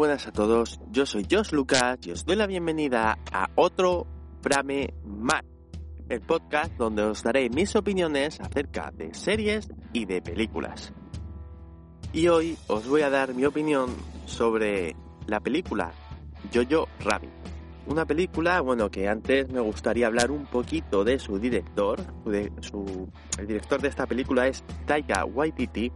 Buenas a todos, yo soy Josh Lucas y os doy la bienvenida a otro Frame Más, el podcast donde os daré mis opiniones acerca de series y de películas. Y hoy os voy a dar mi opinión sobre la película Jojo Rabbit. Una película, bueno, que antes me gustaría hablar un poquito de su director. El director de esta película es Taika Waititi,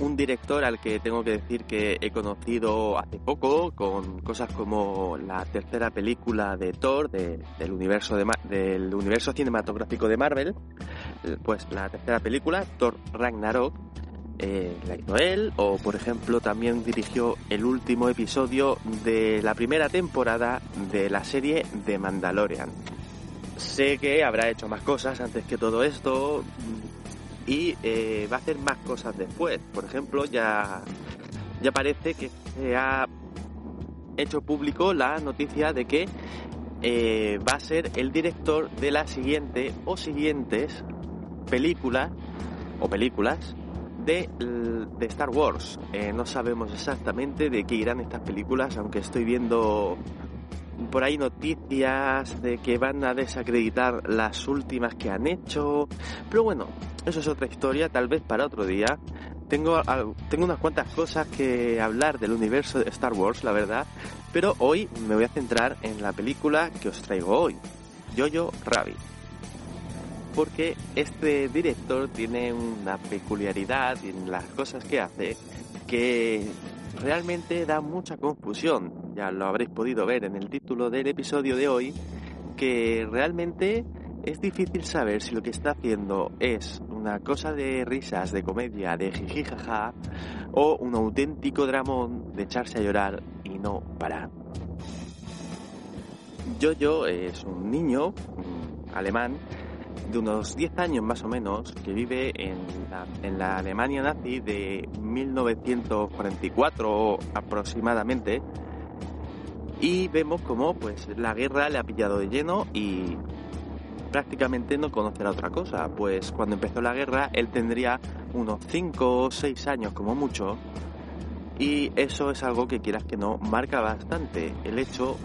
un director al que tengo que decir que he conocido hace poco con cosas como la tercera película de Thor del universo de, del universo cinematográfico de Marvel. Pues la tercera película Thor Ragnarok eh, la hizo él o por ejemplo también dirigió el último episodio de la primera temporada de la serie de Mandalorian. Sé que habrá hecho más cosas antes que todo esto y eh, va a hacer más cosas después. Por ejemplo, ya, ya parece que se ha hecho público la noticia de que eh, va a ser el director de la siguiente o siguientes películas o películas de, de Star Wars. Eh, no sabemos exactamente de qué irán estas películas, aunque estoy viendo por ahí noticias de que van a desacreditar las últimas que han hecho. Pero bueno, eso es otra historia, tal vez para otro día. Tengo, tengo unas cuantas cosas que hablar del universo de Star Wars, la verdad. Pero hoy me voy a centrar en la película que os traigo hoy, Jojo Rabbit. Porque este director tiene una peculiaridad en las cosas que hace que realmente da mucha confusión. Ya lo habréis podido ver en el título del episodio de hoy, que realmente es difícil saber si lo que está haciendo es una cosa de risas, de comedia, de jijijaja, o un auténtico dramón de echarse a llorar y no parar. Jojo es un niño alemán de unos 10 años más o menos, que vive en la, en la Alemania nazi de 1944 aproximadamente, y vemos como pues la guerra le ha pillado de lleno y prácticamente no conocerá otra cosa, pues cuando empezó la guerra él tendría unos 5 o 6 años como mucho, y eso es algo que quieras que no marca bastante el hecho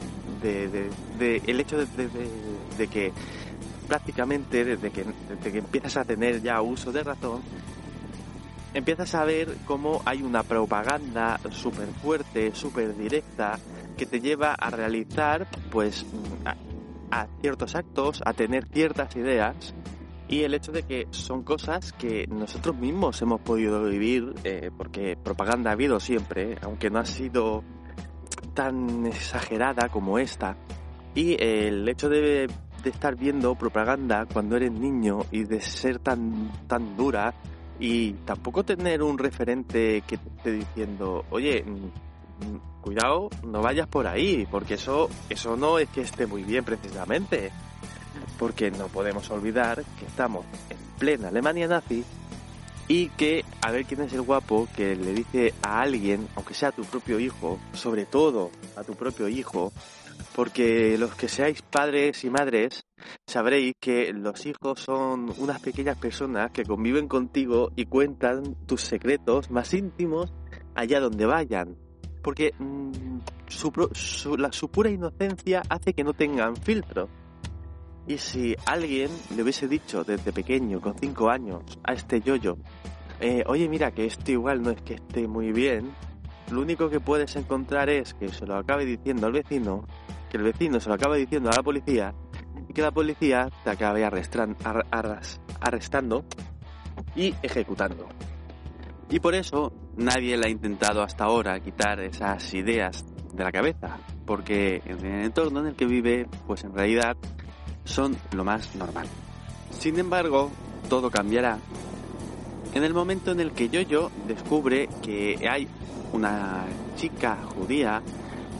de, de, el hecho de, de que prácticamente desde que, desde que empiezas a tener ya uso de razón, empiezas a ver cómo hay una propaganda súper fuerte, súper directa, que te lleva a realizar pues a, ciertos actos, a tener ciertas ideas y el hecho de que son cosas que nosotros mismos hemos podido vivir, eh, porque propaganda ha habido siempre, aunque no ha sido tan exagerada como esta. Y el hecho de de estar viendo propaganda cuando eres niño y de ser tan, tan dura y tampoco tener un referente que te esté diciendo, oye, mm, mm, cuidado, no vayas por ahí, porque eso, eso no es que esté muy bien precisamente. Porque no podemos olvidar que estamos en plena Alemania nazi y que a ver quién es el guapo que le dice a alguien, aunque sea a tu propio hijo, sobre todo a tu propio hijo, porque los que seáis padres y madres sabréis que los hijos son unas pequeñas personas que conviven contigo y cuentan tus secretos más íntimos allá donde vayan. Porque mm, su, la, su pura inocencia hace que no tengan filtro. Y si alguien le hubiese dicho desde pequeño, con 5 años, a este yoyo, eh, oye mira que esto igual no es que esté muy bien, lo único que puedes encontrar es que se lo acabe diciendo al vecino, que el vecino se lo acabe diciendo a la policía y que la policía te acabe arrestando y ejecutando. Y por eso nadie le ha intentado hasta ahora quitar esas ideas de la cabeza. porque en el entorno en el que vive, pues en realidad son lo más normal. Sin embargo, todo cambiará en el momento en el que Yoyo descubre que hay una chica judía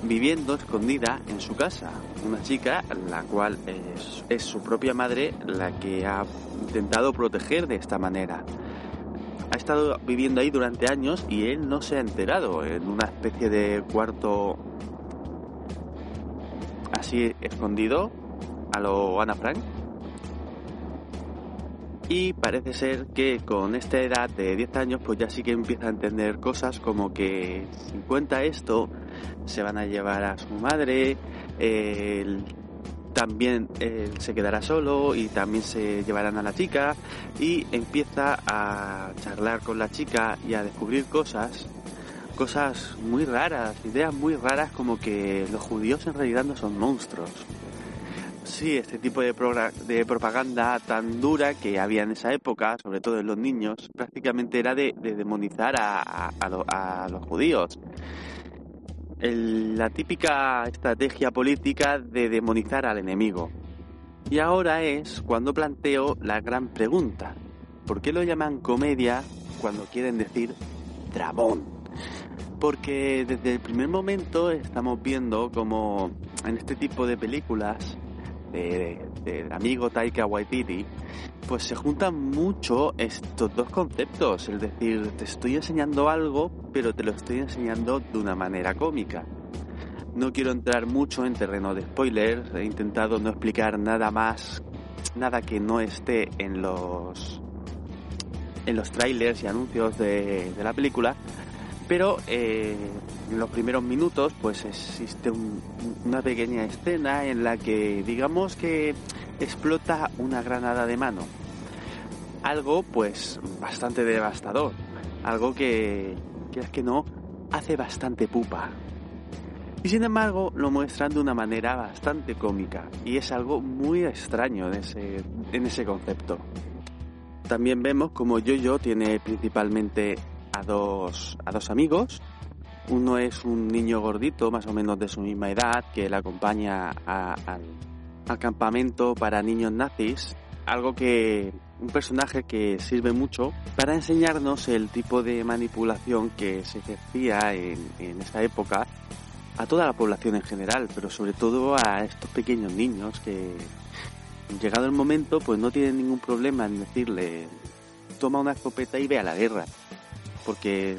viviendo escondida en su casa. Una chica la cual es, su propia madre la que ha intentado proteger de esta manera. Ha estado viviendo ahí durante años y él no se ha enterado en una especie de cuarto así escondido a lo Ana Frank. Y parece ser que con esta edad de 10 años pues ya sí que empieza a entender cosas como que si cuenta esto se van a llevar a su madre, también se quedará solo y también se llevarán a la chica y empieza a charlar con la chica y a descubrir cosas, cosas muy raras, ideas muy raras como que los judíos en realidad no son monstruos. Sí, este tipo de, de propaganda tan dura que había en esa época, sobre todo en los niños, prácticamente era de, demonizar a, los judíos la típica estrategia política de demonizar al enemigo. Y ahora es cuando planteo la gran pregunta. ¿Por qué lo llaman comedia cuando quieren decir dramón? Porque desde el primer momento estamos viendo como en este tipo de películas del amigo Taika Waititi, pues se juntan mucho estos dos conceptos, es decir, te estoy enseñando algo, pero te lo estoy enseñando de una manera cómica. No quiero entrar mucho en terreno de spoilers, he intentado no explicar nada más, nada que no esté en los en los trailers y anuncios de, la película, pero eh, en los primeros minutos pues existe una pequeña escena en la que digamos que explota una granada de mano. Algo pues bastante devastador. Algo que, que es que no, hace bastante pupa. Y sin embargo lo muestran de una manera bastante cómica. Y es algo muy extraño en ese, en ese concepto. También vemos como Jojo tiene principalmente a dos, amigos. Uno es un niño gordito, más o menos de su misma edad, que le acompaña al al campamento para niños nazis, algo que un personaje que sirve mucho para enseñarnos el tipo de manipulación que se ejercía en, en esta época a toda la población en general, pero sobre todo a estos pequeños niños que llegado el momento pues no tienen ningún problema en decirle toma una escopeta y ve a la guerra, porque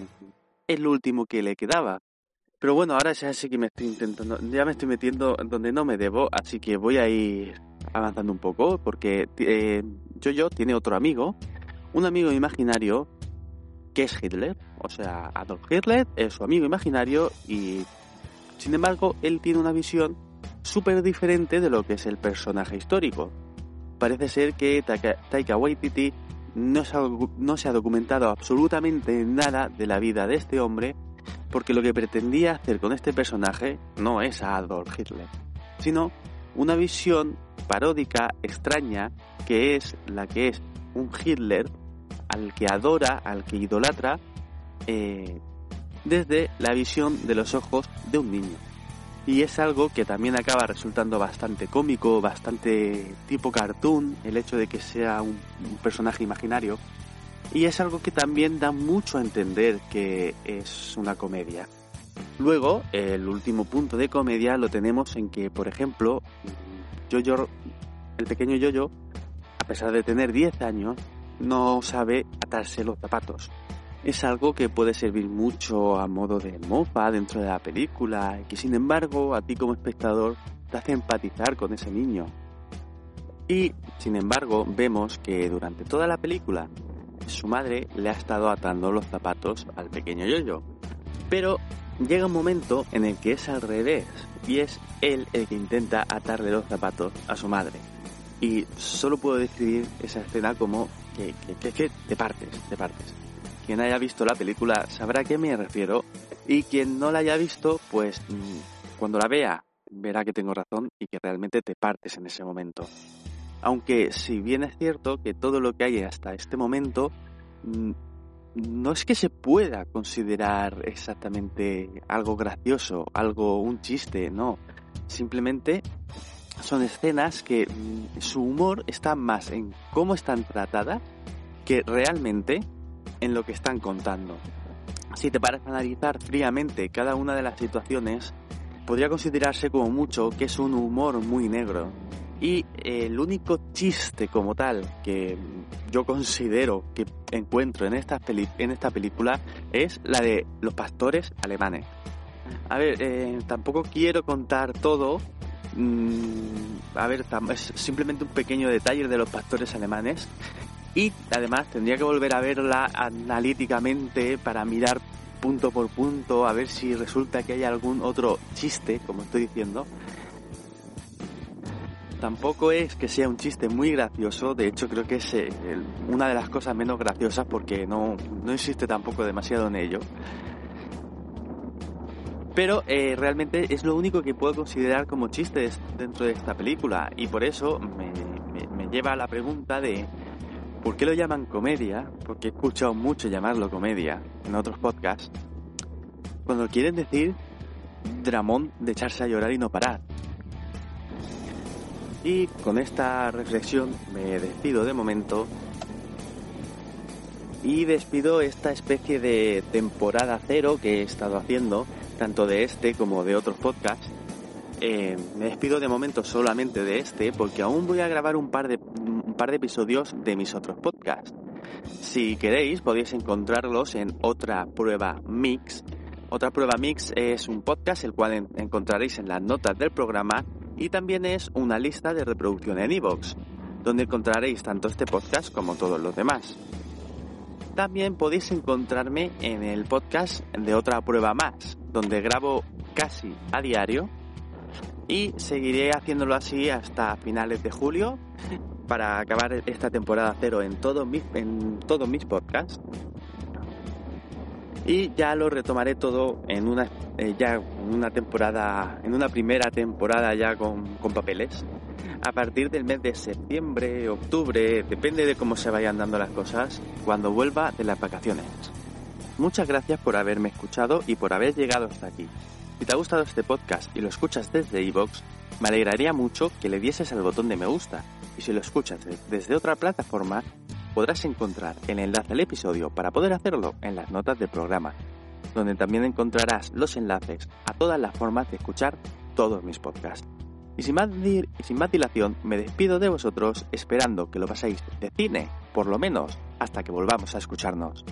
es lo último que le quedaba. Pero bueno, ahora ya sé que me estoy intentando, ya me estoy metiendo donde no me debo, así que voy a ir avanzando un poco, porque eh, yo tiene otro amigo, un amigo imaginario que es Hitler, o sea, Adolf Hitler es su amigo imaginario y sin embargo él tiene una visión súper diferente de lo que es el personaje histórico. Parece ser que Taika Waititi no se ha documentado absolutamente nada de la vida de este hombre porque lo que pretendía hacer con este personaje no es a Adolf Hitler, sino una visión paródica, extraña, que es la que es un Hitler al que adora, al que idolatra, eh, desde la visión de los ojos de un niño. Y es algo que también acaba resultando bastante cómico, bastante tipo cartoon, el hecho de que sea un personaje imaginario, y es algo que también da mucho a entender que es una comedia. Luego, el último punto de comedia lo tenemos en que, por ejemplo, Jojo, el pequeño Jojo, a pesar de tener 10 años, no sabe atarse los zapatos. Es algo que puede servir mucho a modo de mofa dentro de la película y que sin embargo a ti como espectador te hace empatizar con ese niño. Y sin embargo vemos que durante toda la película su madre le ha estado atando los zapatos al pequeño Yoyo. Pero llega un momento en el que es al revés y es él el que intenta atarle los zapatos a su madre. Y solo puedo describir esa escena como que, que, que, te partes, te partes. Quien haya visto la película sabrá a qué me refiero y quien no la haya visto, pues mm, cuando la vea verá que tengo razón y que realmente te partes en ese momento. Aunque si bien es cierto que todo lo que hay hasta este momento mm, no es que se pueda considerar exactamente algo gracioso, algo un chiste, no. Simplemente son escenas que mm, su humor está más en cómo están tratadas que realmente en lo que están contando. Si te paras a analizar fríamente cada una de las situaciones, podría considerarse como mucho que es un humor muy negro. Y el único chiste como tal que yo considero que encuentro en esta, en esta película es la de los pastores alemanes. A ver, eh, tampoco quiero contar todo. Mm, a ver, es simplemente un pequeño detalle de los pastores alemanes. Y además tendría que volver a verla analíticamente para mirar punto por punto, a ver si resulta que hay algún otro chiste, como estoy diciendo. Tampoco es que sea un chiste muy gracioso, de hecho creo que es eh, una de las cosas menos graciosas porque no, no insiste tampoco demasiado en ello. Pero eh, realmente es lo único que puedo considerar como chistes dentro de esta película y por eso me, me lleva a la pregunta de ¿por qué lo llaman comedia? Porque he escuchado mucho llamarlo comedia en otros podcasts. Cuando quieren decir dramón de echarse a llorar y no parar. Y con esta reflexión me despido de momento y despido esta especie de temporada cero que he estado haciendo, tanto de este como de otros podcasts. Eh, me despido de momento solamente de este porque aún voy a grabar un par de, par de episodios de mis otros podcasts. Si queréis podéis encontrarlos en otra prueba mix. Otra prueba mix es un podcast el cual encontraréis en las notas del programa y también es una lista de reproducción en iVoox, donde encontraréis tanto este podcast como todos los demás. También podéis encontrarme en el podcast de otra prueba más, donde grabo casi a diario y seguiré haciéndolo así hasta finales de julio para acabar esta temporada cero en, todos mis, en todos mis podcasts. Y ya lo retomaré todo en una eh, una temporada en una primera temporada ya con, con, papeles. A partir del mes de septiembre octubre depende de cómo se vayan dando las cosas cuando vuelva de las vacaciones. Muchas gracias por haberme escuchado y por haber llegado hasta aquí. Si te ha gustado este podcast y lo escuchas desde iVoox me alegraría mucho que le dieses al botón de me gusta y si lo escuchas desde otra plataforma podrás encontrar el enlace al episodio para poder hacerlo en las notas del programa, donde también encontrarás los enlaces a todas las formas de escuchar todos mis podcasts. Y sin más, sin más dilación, me despido de vosotros esperando que lo paséis de cine, por lo menos hasta que volvamos a escucharnos.